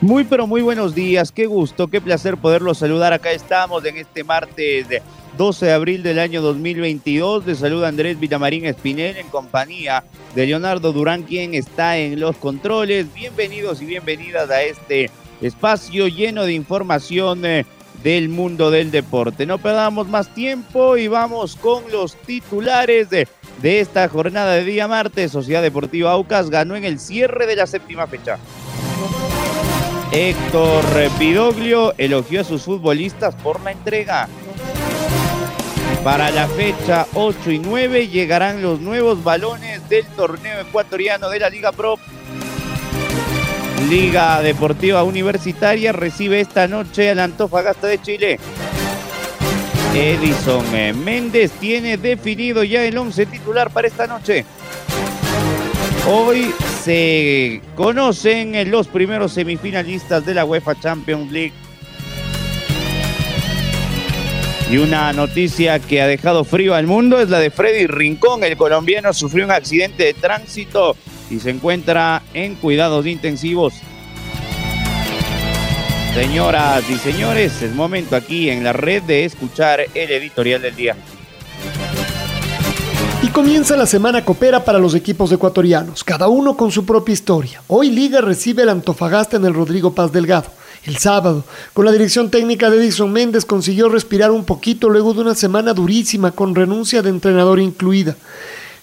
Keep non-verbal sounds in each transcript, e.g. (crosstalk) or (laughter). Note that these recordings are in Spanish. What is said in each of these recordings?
muy pero muy buenos días, qué gusto, qué placer poderlos saludar. Acá estamos en este martes 12 de abril del año 2022. De saluda Andrés Villamarín Espinel en compañía de Leonardo Durán, quien está en los controles. Bienvenidos y bienvenidas a este espacio lleno de información eh, del mundo del deporte. No perdamos más tiempo y vamos con los titulares de, de esta jornada de día martes. Sociedad Deportiva Aucas ganó en el cierre de la séptima fecha. Héctor Pidoglio elogió a sus futbolistas por la entrega. Para la fecha 8 y 9 llegarán los nuevos balones del torneo ecuatoriano de la Liga Pro. Liga Deportiva Universitaria recibe esta noche al Antofagasta de Chile. Edison Méndez tiene definido ya el 11 titular para esta noche. Hoy se conocen los primeros semifinalistas de la UEFA Champions League Y una noticia que ha dejado frío al mundo es la de Freddy Rincón. El colombiano sufrió un accidente de tránsito y se encuentra en cuidados intensivos. Señoras y señores, es momento aquí en la red de escuchar el editorial del día. Y comienza la semana copera para los equipos ecuatorianos, cada uno con su propia historia. Hoy Liga recibe el Antofagasta en el Rodrigo Paz Delgado. El sábado, con la dirección técnica de Edison Méndez, consiguió respirar un poquito luego de una semana durísima con renuncia de entrenador incluida.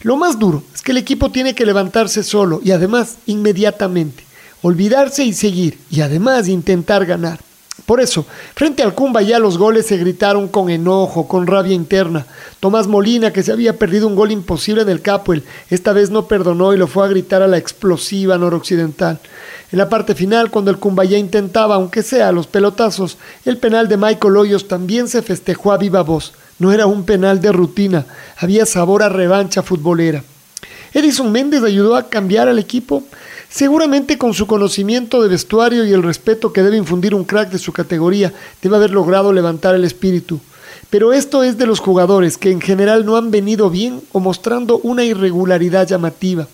Lo más duro es que el equipo tiene que levantarse solo y además inmediatamente, olvidarse y seguir y además intentar ganar. Por eso, frente al Cumba ya los goles se gritaron con enojo, con rabia interna. Tomás Molina, que se había perdido un gol imposible del Capuel, esta vez no perdonó y lo fue a gritar a la explosiva noroccidental. En la parte final, cuando el Cumbayá intentaba, aunque sea los pelotazos, el penal de Michael Hoyos también se festejó a viva voz. No era un penal de rutina, había sabor a revancha futbolera. Edison Méndez ayudó a cambiar al equipo, seguramente con su conocimiento de vestuario y el respeto que debe infundir un crack de su categoría, debe haber logrado levantar el espíritu. Pero esto es de los jugadores que en general no han venido bien o mostrando una irregularidad llamativa.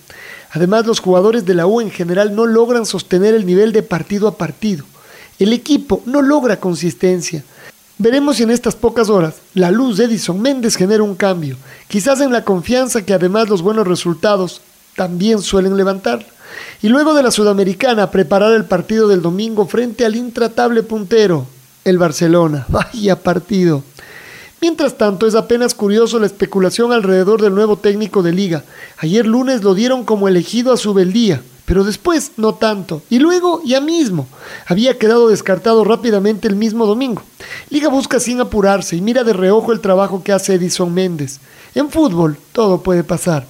Además, los jugadores de la U en general no logran sostener el nivel de partido a partido. El equipo no logra consistencia. Veremos si en estas pocas horas la luz de Edison Méndez genera un cambio, quizás en la confianza que además los buenos resultados también suelen levantar. Y luego de la Sudamericana preparar el partido del domingo frente al intratable puntero, el Barcelona. (laughs) Vaya partido. Mientras tanto, es apenas curioso la especulación alrededor del nuevo técnico de liga. Ayer lunes lo dieron como elegido a su beldía, pero después no tanto. Y luego ya mismo. Había quedado descartado rápidamente el mismo domingo. Liga busca sin apurarse y mira de reojo el trabajo que hace Edison Méndez. En fútbol todo puede pasar.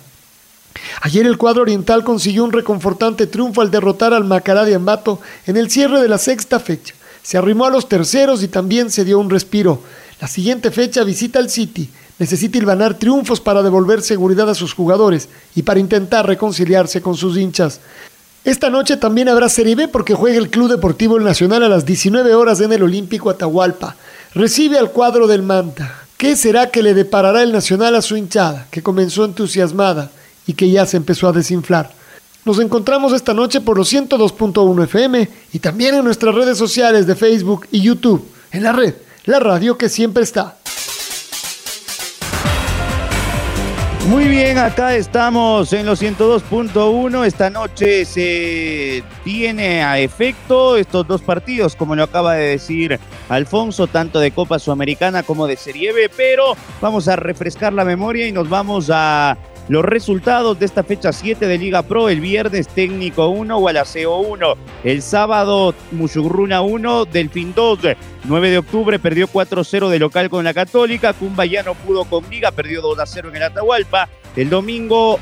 Ayer el cuadro oriental consiguió un reconfortante triunfo al derrotar al Macará de Ambato en el cierre de la sexta fecha. Se arrimó a los terceros y también se dio un respiro. La siguiente fecha visita al City. Necesita hilvanar triunfos para devolver seguridad a sus jugadores y para intentar reconciliarse con sus hinchas. Esta noche también habrá Serie B porque juega el Club Deportivo Nacional a las 19 horas en el Olímpico Atahualpa. Recibe al cuadro del Manta. ¿Qué será que le deparará el Nacional a su hinchada, que comenzó entusiasmada y que ya se empezó a desinflar? Nos encontramos esta noche por los 102.1 FM y también en nuestras redes sociales de Facebook y YouTube, en la red la radio que siempre está. Muy bien, acá estamos en los 102.1. Esta noche se tiene a efecto estos dos partidos, como lo acaba de decir Alfonso, tanto de Copa Sudamericana como de Serie B, pero vamos a refrescar la memoria y nos vamos a los resultados de esta fecha 7 de Liga Pro. El viernes Técnico 1, Gualaceo 1. El sábado Mushurruna 1, Delfín 2. 9 de octubre perdió 4-0 de local con la Católica. Cumba ya no pudo con Liga, perdió 2-0 en el Atahualpa. El domingo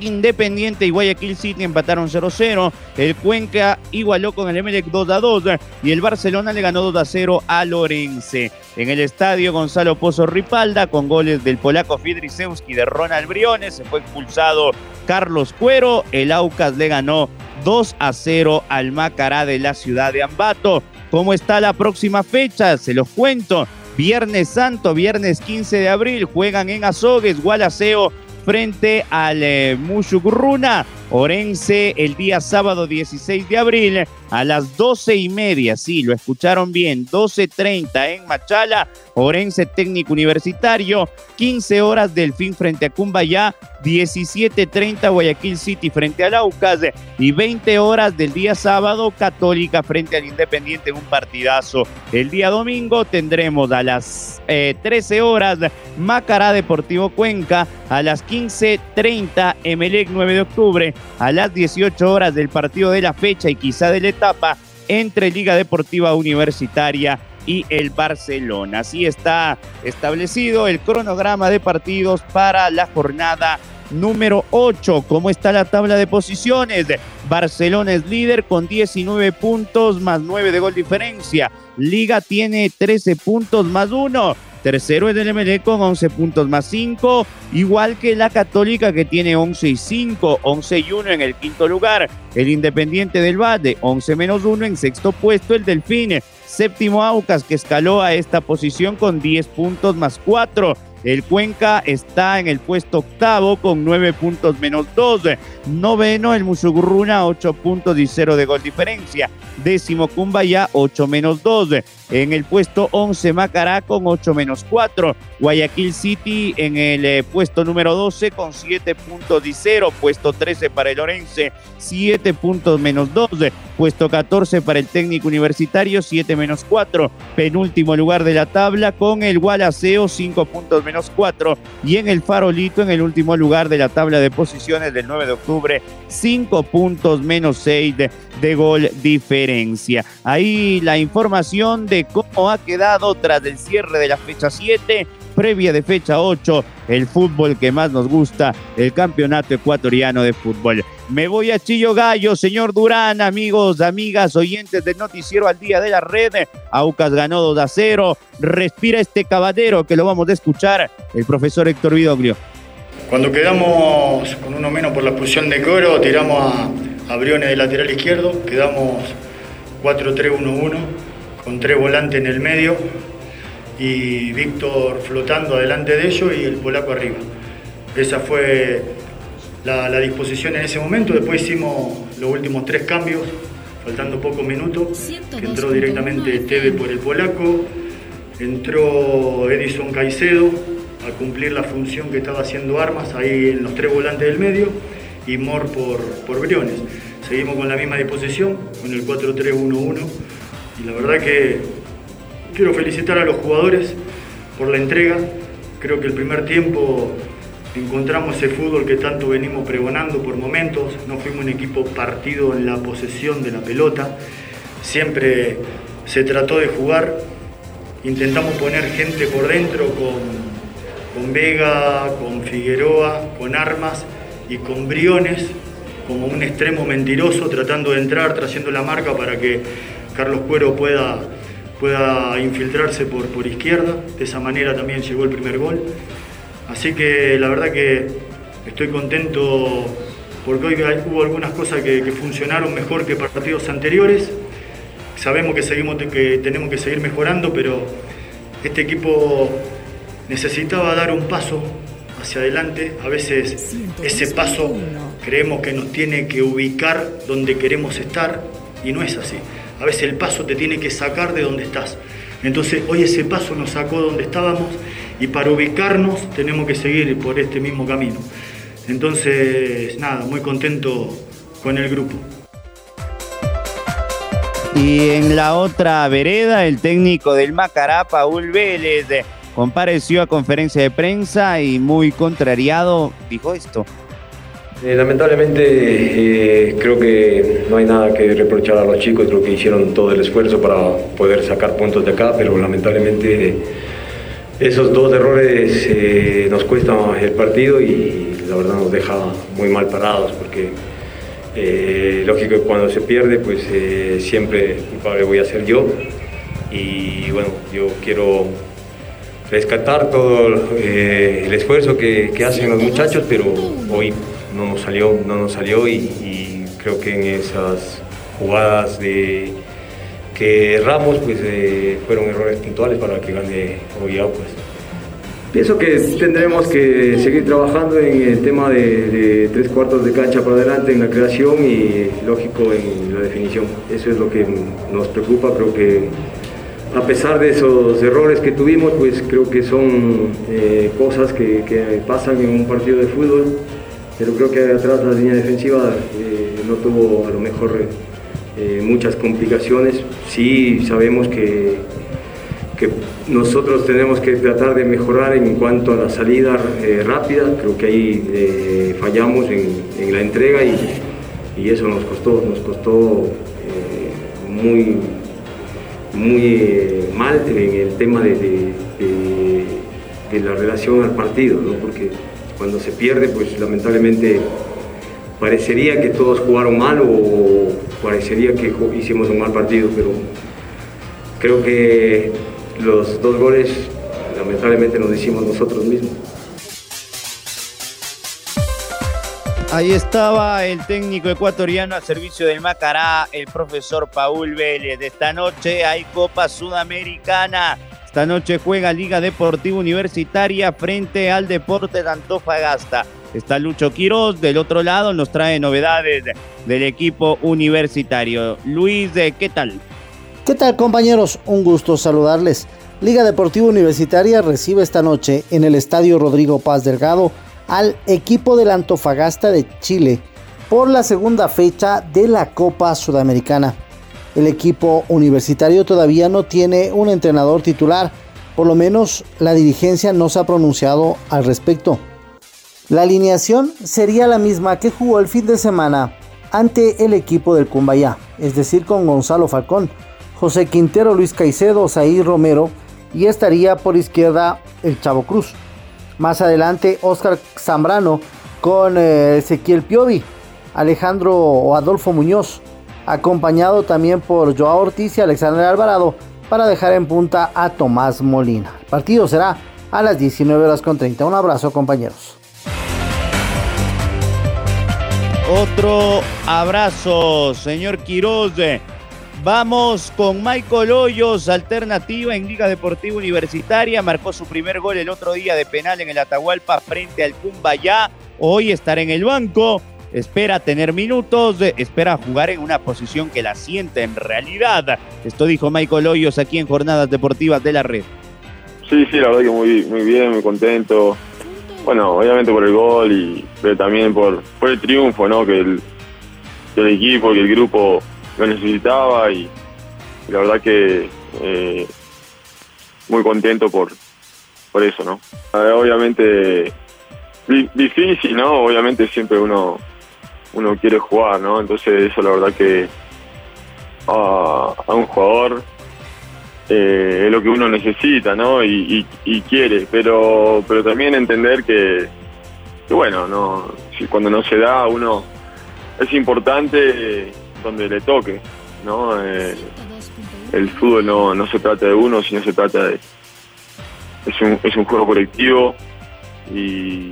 Independiente y Guayaquil City empataron 0-0. El Cuenca igualó con el Emelec 2-2 y el Barcelona le ganó 2-0 a Lorense. En el estadio Gonzalo Pozo Ripalda con goles del polaco Fidrisewski de Ronald Briones se fue expulsado Carlos Cuero. El Aucas le ganó 2 0 al Macará de la ciudad de Ambato. ¿Cómo está la próxima fecha? Se los cuento. Viernes Santo, viernes 15 de abril, juegan en Azogues, Gualaceo frente al eh, Orense el día sábado 16 de abril a las 12 y media. Sí, lo escucharon bien, 12.30 en Machala, Orense Técnico Universitario, 15 horas del fin frente a Cumbayá, 17.30 Guayaquil City frente al Aucas y 20 horas del día sábado Católica frente al Independiente en un partidazo. El día domingo tendremos a las 13 eh, horas Macará Deportivo Cuenca, a las 15.30 Emelec 9 de octubre, a las 18 horas del partido de la fecha y quizá de la etapa entre Liga Deportiva Universitaria y el Barcelona. Así está establecido el cronograma de partidos para la jornada número 8. ¿Cómo está la tabla de posiciones? Barcelona es líder con 19 puntos más 9 de gol diferencia. Liga tiene 13 puntos más 1. Tercero es el Emelec con 11 puntos más 5, igual que la Católica que tiene 11 y 5, 11 y 1 en el quinto lugar. El Independiente del Valle, 11 menos 1 en sexto puesto. El Delfín, séptimo Aucas que escaló a esta posición con 10 puntos más 4. El Cuenca está en el puesto octavo con nueve puntos menos dos. Noveno el Musugurruna, ocho puntos y cero de gol diferencia. Décimo Cumbaya, ocho menos dos. En el puesto 11 Macará con 8 menos 4. Guayaquil City en el eh, puesto número 12 con 7 puntos y 0. Puesto 13 para el Orense, 7 puntos menos 2. Puesto 14 para el técnico universitario, 7 menos 4. Penúltimo lugar de la tabla con el Gualaceo, 5 puntos menos 4. Y en el Farolito, en el último lugar de la tabla de posiciones del 9 de octubre, 5 puntos menos 6 de, de gol diferencia. Ahí la información de cómo ha quedado tras el cierre de la fecha 7, previa de fecha 8, el fútbol que más nos gusta, el campeonato ecuatoriano de fútbol. Me voy a Chillo Gallo, señor Durán, amigos, amigas, oyentes del noticiero al día de la red. Aucas ganó 2 a 0. Respira este caballero que lo vamos a escuchar, el profesor Héctor Vidoglio. Cuando quedamos con uno menos por la expulsión de Coro, tiramos a, a Briones de lateral izquierdo, quedamos 4-3-1-1 con tres volantes en el medio y Víctor flotando adelante de ellos y el polaco arriba. Esa fue la, disposición en ese momento. Después hicimos los últimos tres cambios, faltando pocos minutos, que entró directamente Teve por el polaco, entró Edison Caicedo a cumplir la función que estaba haciendo Armas ahí en los tres volantes del medio y Mor por, por Briones. Seguimos con la misma disposición, con el 4-3-1-1 y la verdad que quiero felicitar a los jugadores por la entrega. Creo que el primer tiempo encontramos ese fútbol que tanto venimos pregonando por momentos. No fuimos un equipo partido en la posesión de la pelota. Siempre se trató de jugar. Intentamos poner gente por dentro con, con Vega, con Figueroa, con Armas y con Briones como un extremo mentiroso tratando de entrar, trayendo la marca para que Carlos Cuero pueda, pueda infiltrarse por, por izquierda. De esa manera también llegó el primer gol. Así que la verdad que estoy contento porque hoy hubo algunas cosas que, funcionaron mejor que partidos anteriores. Sabemos que, seguimos, que tenemos que seguir mejorando, pero este equipo necesitaba dar un paso hacia adelante. A veces ese paso creemos que nos tiene que ubicar donde queremos estar y no es así. A veces el paso te tiene que sacar de donde estás. Entonces hoy ese paso nos sacó de donde estábamos y para ubicarnos tenemos que seguir por este mismo camino. Entonces, nada, muy contento con el grupo. Y en la otra vereda, el técnico del Macará, Paul Vélez, compareció a conferencia de prensa y muy contrariado dijo esto. Eh, lamentablemente eh, creo que no hay nada que reprochar a los chicos, creo que hicieron todo el esfuerzo para poder sacar puntos de acá, pero lamentablemente esos dos errores eh, nos cuestan el partido y la verdad nos deja muy mal parados porque lógico que cuando se pierde pues siempre culpable voy a ser yo. Y bueno, yo quiero rescatar todo el esfuerzo que hacen los muchachos, pero hoy no nos salió, no nos salió y, creo que en esas jugadas de que erramos pues eh, fueron errores puntuales para que gane hoy Aucas. Pienso que tendremos que seguir trabajando en el tema de, tres cuartos de cancha para adelante en la creación y lógico en la definición. Eso es lo que nos preocupa, creo que a pesar de esos errores que tuvimos, pues creo que son eh, cosas que pasan en un partido de fútbol pero creo que atrás la línea defensiva eh, no tuvo a lo mejor eh, muchas complicaciones. Sí sabemos que, que, nosotros tenemos que tratar de mejorar en cuanto a la salida eh, rápida, creo que ahí fallamos en, la entrega y, y, eso nos costó, nos costó muy, muy mal en el tema de, de, la relación al partido, ¿no? porque cuando se pierde, pues lamentablemente parecería que todos jugaron mal o parecería que hicimos un mal partido, pero creo que los dos goles lamentablemente nos hicimos nosotros mismos. Ahí estaba el técnico ecuatoriano a servicio del Macará, el profesor Paul Vélez. Esta noche hay Copa Sudamericana. Esta noche juega Liga Deportiva Universitaria frente al Deporte de Antofagasta. Está Lucho Quiroz, del otro lado nos trae novedades del equipo universitario. Luis, ¿qué tal? ¿Qué tal compañeros? Un gusto saludarles. Liga Deportiva Universitaria recibe esta noche en el Estadio Rodrigo Paz Delgado al equipo del Antofagasta de Chile por la segunda fecha de la Copa Sudamericana. El equipo universitario todavía no tiene un entrenador titular, por lo menos la dirigencia no se ha pronunciado al respecto. La alineación sería la misma que jugó el fin de semana ante el equipo del Cumbayá, es decir, con Gonzalo Falcón, José Quintero, Luis Caicedo, Zair Romero y estaría por izquierda el Chavo Cruz. Más adelante, Oscar Zambrano con eh, Ezequiel Piovi, Alejandro o Adolfo Muñoz, acompañado también por Joao Ortiz y Alexander Alvarado para dejar en punta a Tomás Molina. El partido será a las 19 horas con 30. Un abrazo compañeros. Otro abrazo, señor Quiroz. Vamos con Michael Hoyos, alternativa en Liga Deportiva Universitaria. Marcó su primer gol el otro día de penal en el Atahualpa frente al Cumbayá. Hoy estará en el banco espera tener minutos, espera jugar en una posición que la siente en realidad. Esto dijo Michael Hoyos aquí en Jornadas Deportivas de la Red. Sí, sí, la verdad que muy, muy bien, muy contento. Bueno, obviamente por el gol, y, pero también por, por el triunfo, ¿no? Que el, equipo, que el grupo lo necesitaba y, la verdad que eh, muy contento por, por eso, ¿no? Obviamente difícil, ¿no? Obviamente siempre uno uno quiere jugar, ¿no? Entonces eso la verdad que a, un jugador eh, es lo que uno necesita, ¿no? Y, quiere, pero pero también entender que, bueno, no si cuando no se da uno es importante donde le toque, ¿no? Eh, el fútbol no, no se trata de uno, sino se trata de es un, es un juego colectivo y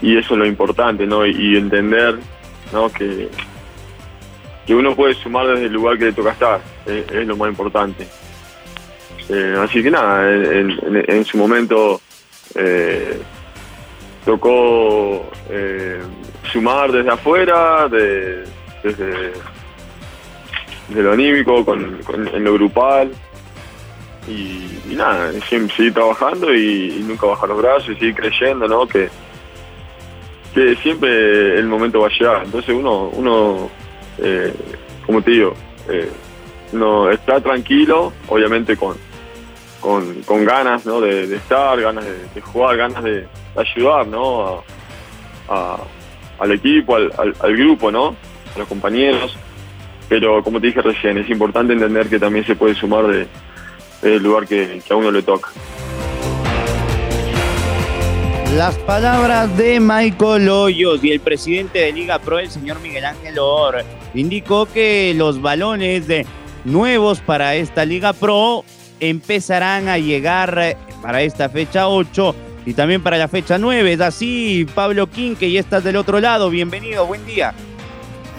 y eso es lo importante, ¿no? Y, entender, ¿no? Que, que uno puede sumar desde el lugar que le toca estar, es, lo más importante. Eh, así que nada, en, su momento eh, tocó eh, sumar desde afuera, de, desde, lo anímico, con, en lo grupal. Y, nada, seguir trabajando y, y, nunca bajar los brazos y seguir creyendo, ¿no? Que, que siempre el momento va a llegar. Entonces uno, uno eh, como te digo, eh, no está tranquilo, obviamente con, con, con ganas ¿no? de, estar, ganas de, jugar, ganas de, ayudar ¿no? al equipo, al, grupo, ¿no? a los compañeros. Pero como te dije recién, es importante entender que también se puede sumar de, del lugar que a uno le toca. Las palabras de Michael Hoyos y el presidente de Liga Pro, el señor Miguel Ángel Or, indicó que los balones de nuevos para esta Liga Pro empezarán a llegar para esta fecha 8 y también para la fecha 9. Es así, Pablo King, que ya estás del otro lado. Bienvenido, buen día.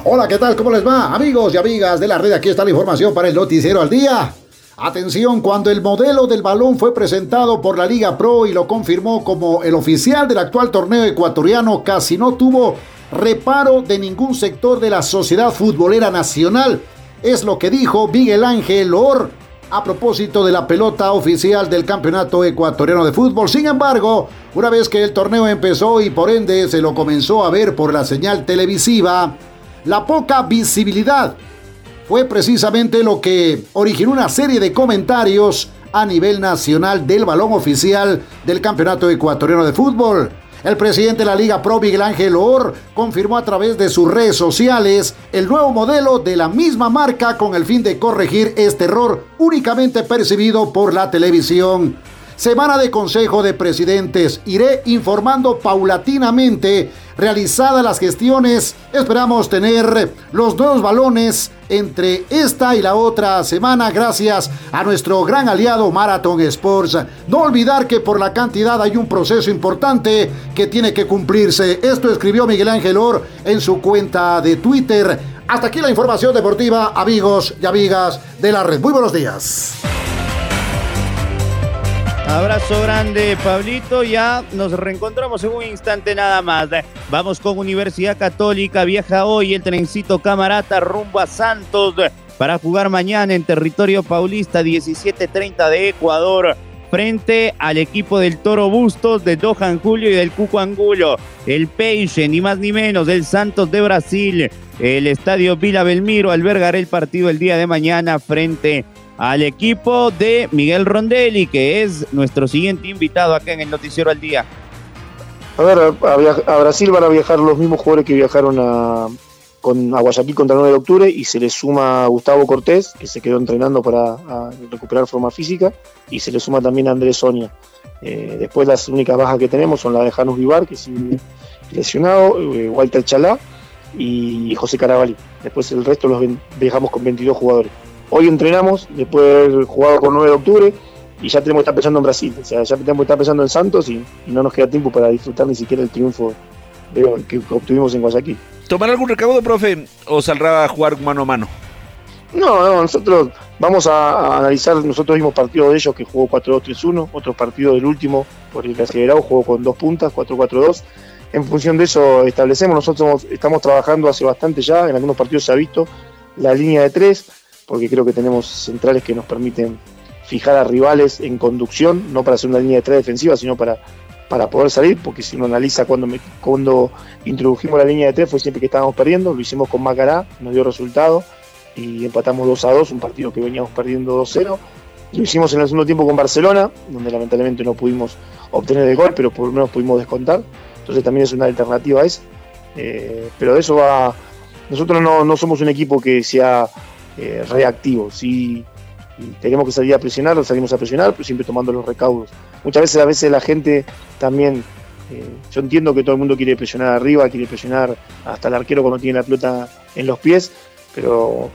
Hola, ¿qué tal? ¿Cómo les va? Amigos y amigas de la red, aquí está la información para el noticiero al día. Atención, cuando el modelo del balón fue presentado por la Liga Pro y lo confirmó como el oficial del actual torneo ecuatoriano, casi no tuvo reparo de ningún sector de la sociedad futbolera nacional. Es lo que dijo Miguel Ángel Or a propósito de la pelota oficial del Campeonato Ecuatoriano de Fútbol. Sin embargo, una vez que el torneo empezó y por ende se lo comenzó a ver por la señal televisiva, la poca visibilidad fue precisamente lo que originó una serie de comentarios a nivel nacional del balón oficial del Campeonato Ecuatoriano de Fútbol. El presidente de la Liga Pro, Miguel Ángel Or, confirmó a través de sus redes sociales el nuevo modelo de la misma marca con el fin de corregir este error únicamente percibido por la televisión. Semana de Consejo de Presidentes. Iré informando paulatinamente realizadas las gestiones. Esperamos tener los dos balones entre esta y la otra semana gracias a nuestro gran aliado Marathon Sports. No olvidar que por la cantidad hay un proceso importante que tiene que cumplirse. Esto escribió Miguel Ángel Or en su cuenta de Twitter. Hasta aquí la información deportiva, amigos y amigas de la red. Muy buenos días. Abrazo grande, Pablito. Ya nos reencontramos en un instante nada más. Vamos con Universidad Católica. Viaja hoy el trencito camarata rumbo a Santos para jugar mañana en territorio paulista 17:30 de Ecuador frente al equipo del Toro Bustos de Johan Julio y del Cuco Angulo. El Peixe, ni más ni menos, del Santos de Brasil. El estadio Vila Belmiro albergará el partido el día de mañana frente al equipo de Miguel Rondelli, que es nuestro siguiente invitado acá en el Noticiero al Día. A ver, a, Brasil van a viajar los mismos jugadores que viajaron a, con, a Guayaquil contra el 9 de octubre y se le suma Gustavo Cortés, que se quedó entrenando para recuperar forma física, y se le suma también a Andrés Sonia. Eh, después las únicas bajas que tenemos son la de Janus Vivar, que sigue lesionado, eh, Walter Chalá y José Carabalí. Después el resto los viajamos con 22 jugadores. Hoy entrenamos, después de haber jugado con 9 de octubre, y ya tenemos que estar pensando en Brasil. O sea, ya tenemos que estar pensando en Santos y, no nos queda tiempo para disfrutar ni siquiera el triunfo que obtuvimos en Guayaquil. ¿Tomar algún recaudo, profe, o saldrá a jugar mano a mano? No, no, nosotros vamos a, analizar, nosotros vimos partidos de ellos que jugó 4-2-3-1, otros partidos del último por el Brasileirao jugó con dos puntas, 4-4-2. En función de eso establecemos, nosotros estamos trabajando hace bastante ya, en algunos partidos se ha visto la línea de tres, porque creo que tenemos centrales que nos permiten fijar a rivales en conducción, no para hacer una línea de tres defensiva, sino para, para poder salir, porque si uno analiza cuando, cuando introdujimos la línea de tres fue siempre que estábamos perdiendo, lo hicimos con Macará, nos dio resultado y empatamos 2 a 2, un partido que veníamos perdiendo 2-0. Lo hicimos en el segundo tiempo con Barcelona, donde lamentablemente no pudimos obtener el gol, pero por lo menos pudimos descontar. Entonces también es una alternativa a esa. Eh, pero de eso va. Nosotros no, no somos un equipo que sea eh, reactivos. Si tenemos que salir a presionar, salimos a presionar, pero siempre tomando los recaudos. Muchas veces, a veces la gente también, eh, yo entiendo que todo el mundo quiere presionar arriba, quiere presionar hasta el arquero cuando tiene la pelota en los pies, pero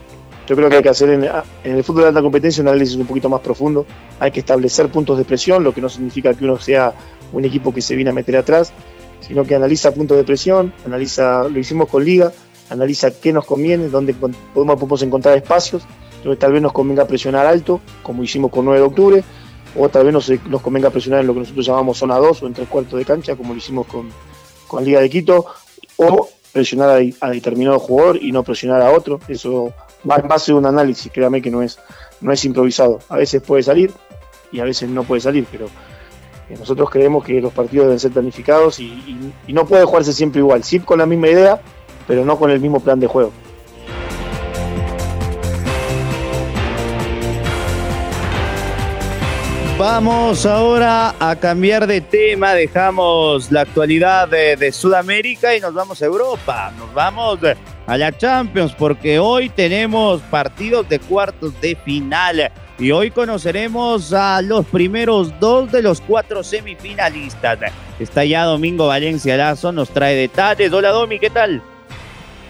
yo creo que hay que hacer en, el fútbol de alta competencia un análisis un poquito más profundo. Hay que establecer puntos de presión, lo que no significa que uno sea un equipo que se viene a meter atrás, sino que analiza puntos de presión, analiza, lo hicimos con Liga, analiza qué nos conviene, dónde podemos, encontrar espacios, donde tal vez nos convenga presionar alto, como hicimos con 9 de octubre, o tal vez nos, nos convenga presionar en lo que nosotros llamamos zona 2 o en tres cuartos de cancha, como lo hicimos con, con Liga de Quito, o presionar a, determinado jugador y no presionar a otro. Eso va en base a un análisis, créame que no es, no es improvisado. A veces puede salir y a veces no puede salir, pero eh, nosotros creemos que los partidos deben ser planificados y, y no puede jugarse siempre igual. Sí con la misma idea, pero no con el mismo plan de juego. Vamos ahora a cambiar de tema, dejamos la actualidad de, Sudamérica y nos vamos a Europa, nos vamos a la Champions porque hoy tenemos partidos de cuartos de final y hoy conoceremos a los primeros dos de los cuatro semifinalistas. Está ya Domingo Valencia Lazo, nos trae detalles. Hola Domi, ¿qué tal?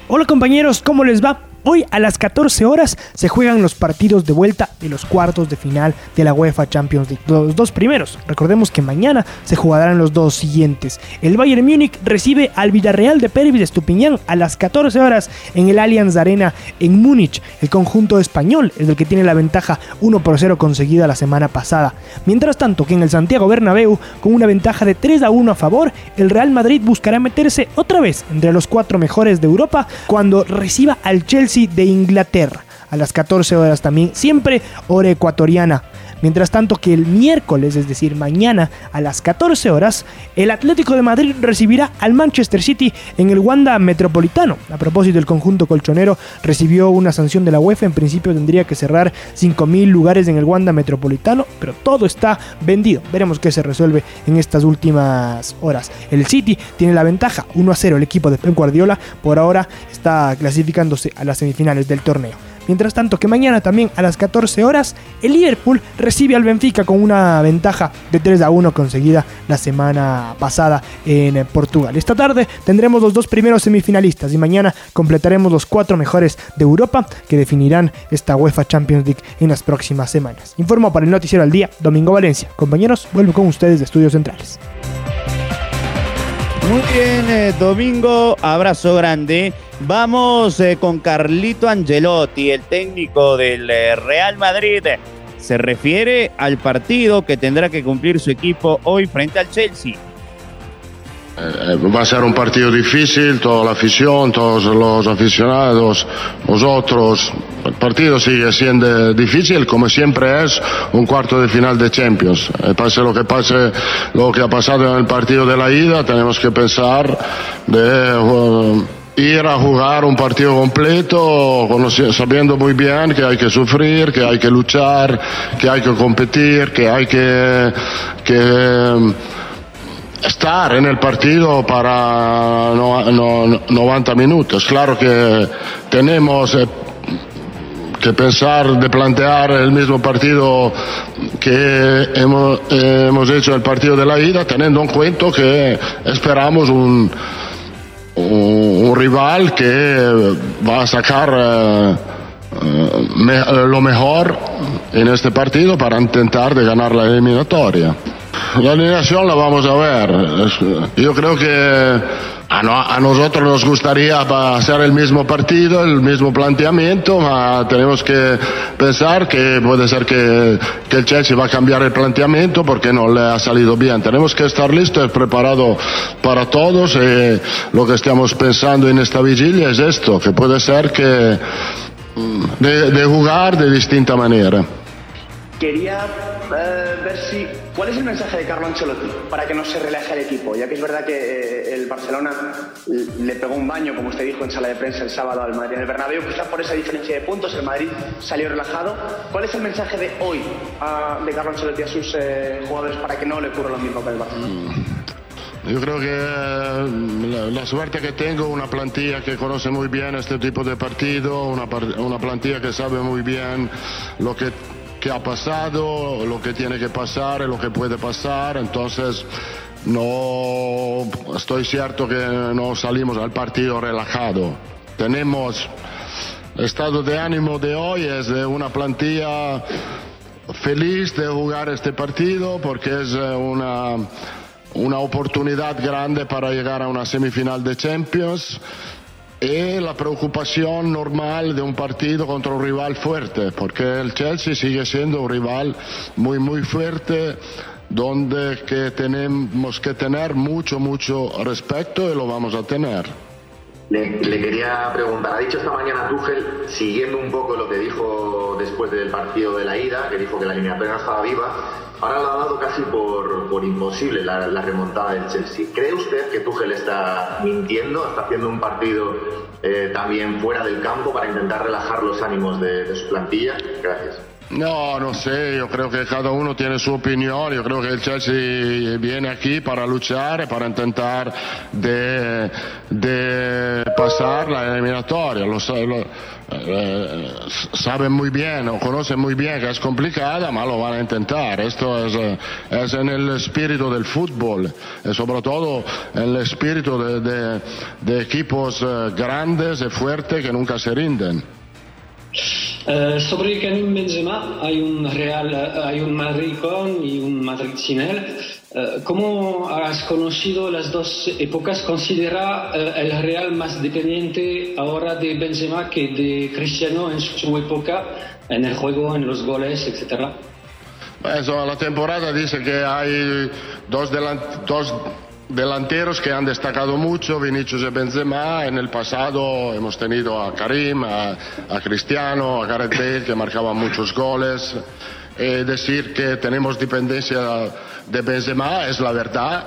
Hola compañeros, ¿cómo les va? Hoy a las 14 horas se juegan los partidos de vuelta de los cuartos de final de la UEFA Champions League. Los dos primeros. Recordemos que mañana se jugarán los dos siguientes. El Bayern Múnich recibe al Villarreal de Pérez de Estupiñán a las 14 horas en el Allianz Arena en Múnich. El conjunto español es el que tiene la ventaja 1 por 0 conseguida la semana pasada. Mientras tanto que en el Santiago Bernabéu, con una ventaja de 3 a 1 a favor, el Real Madrid buscará meterse otra vez entre los cuatro mejores de Europa cuando reciba al Chelsea de Inglaterra. A las 14 horas también, siempre hora ecuatoriana. Mientras tanto que el miércoles, es decir, mañana a las 14 horas, el Atlético de Madrid recibirá al Manchester City en el Wanda Metropolitano. A propósito, el conjunto colchonero recibió una sanción de la UEFA. En principio tendría que cerrar 5.000 lugares en el Wanda Metropolitano, pero todo está vendido. Veremos qué se resuelve en estas últimas horas. El City tiene la ventaja 1 a 0. El equipo de Pep Guardiola por ahora está clasificándose a las semifinales del torneo. Mientras tanto que mañana también a las 14 horas el Liverpool recibe al Benfica con una ventaja de 3 a 1 conseguida la semana pasada en Portugal. Esta tarde tendremos los dos primeros semifinalistas y mañana completaremos los cuatro mejores de Europa que definirán esta UEFA Champions League en las próximas semanas. Informo para el Noticiero al Día, Domingo Valencia. Compañeros, vuelvo con ustedes de Estudios Centrales. Muy bien, eh, Domingo, abrazo grande. Vamos eh, con Carlito Angelotti, el técnico del eh, Real Madrid. Se refiere al partido que tendrá que cumplir su equipo hoy frente al Chelsea. Eh, va a ser un partido difícil, toda la afición, todos los aficionados, nosotros. El partido sigue siendo difícil, como siempre es un cuarto de final de Champions. Eh, pase lo que pase, lo que ha pasado en el partido de la ida, tenemos que pensar de uh, ir a jugar un partido completo, sabiendo muy bien que hay que sufrir, que hay que luchar, que hay que competir, que hay que, que estar en el partido para no, no, 90 minutos. Claro que tenemos eh, que pensar de plantear el mismo partido que hemos, eh, hemos hecho el partido de la ida, teniendo en cuenta que esperamos un, un, rival que va a sacar eh, lo mejor en este partido para intentar de ganar la eliminatoria. La alineación la vamos a ver. Yo creo que a, nosotros nos gustaría hacer el mismo partido, el mismo planteamiento, tenemos que pensar que puede ser que, el Chelsea va a cambiar el planteamiento porque no le ha salido bien. Tenemos que estar listos, preparados para todos. Y lo que estamos pensando en esta vigilia es esto, que puede ser que mm, de, de jugar de distinta manera. Quería eh, ver si. ¿Cuál es el mensaje de Carlo Ancelotti para que no se relaje el equipo? Ya que es verdad que eh, el Barcelona le pegó un baño, como usted dijo en sala de prensa el sábado al Madrid en el Bernabéu, quizás por esa diferencia de puntos el Madrid salió relajado. ¿Cuál es el mensaje de hoy de Carlo Ancelotti a sus eh, jugadores para que no le ocurra lo mismo que el Barcelona? Mm. Yo creo que la, suerte que tengo, una plantilla que conoce muy bien este tipo de partido, una plantilla que sabe muy bien lo que que ha pasado, lo que tiene que pasar y lo que puede pasar. Entonces, no estoy cierto que no salimos al partido relajado. Tenemos estado de ánimo de hoy es de una plantilla feliz de jugar este partido porque es eh, una, una oportunidad grande para llegar a una semifinal de Champions y la preocupación normal de un partido contra un rival fuerte, porque el Chelsea sigue siendo un rival muy, muy fuerte donde que tenemos que tener mucho, mucho respeto y lo vamos a tener. Le, quería preguntar, ha dicho esta mañana Tuchel, siguiendo un poco lo que dijo después del partido de la ida, que dijo que la línea no estaba viva, ahora lo ha dado casi por, imposible la, remontada del Chelsea. ¿Cree usted que Tuchel está mintiendo, está haciendo un partido eh, también fuera del campo para intentar relajar los ánimos de, de su plantilla? Gracias. No, no sé, yo creo que cada uno tiene su opinión, yo creo que el Chelsea viene aquí para luchar, para intentar de, de pasar la eliminatoria, lo, eh, saben muy bien o conocen muy bien que es complicada, pero lo van a intentar. Esto es, eh, es en el espíritu del fútbol, y sobre todo en el espíritu de, de, de equipos eh, grandes y fuertes que nunca se rinden. Uh, sobre Karim Benzema, hay un Real, hay un Madrid con y un Madrid sin él. Uh, ¿Cómo has conocido las dos épocas? ¿Considera el Real más dependiente ahora de Benzema que de Cristiano en su época, en el juego, en los goles, etcétera? Eso, la temporada dice que hay dos, dos delanteros que han destacado mucho, Vinicius y Benzema. En el pasado hemos tenido a Karim, a, a Cristiano, a Gareth Bale, que marcaban muchos goles. Eh, decir que tenemos dependencia de Benzema es la verdad.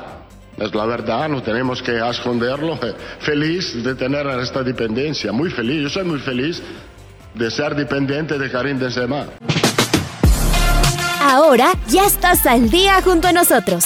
Es la verdad, no tenemos que esconderlo. (laughs) Feliz de tener esta dependencia, muy feliz. Yo soy muy feliz de ser dependiente de Karim Benzema. Ahora ya estás al día junto a nosotros.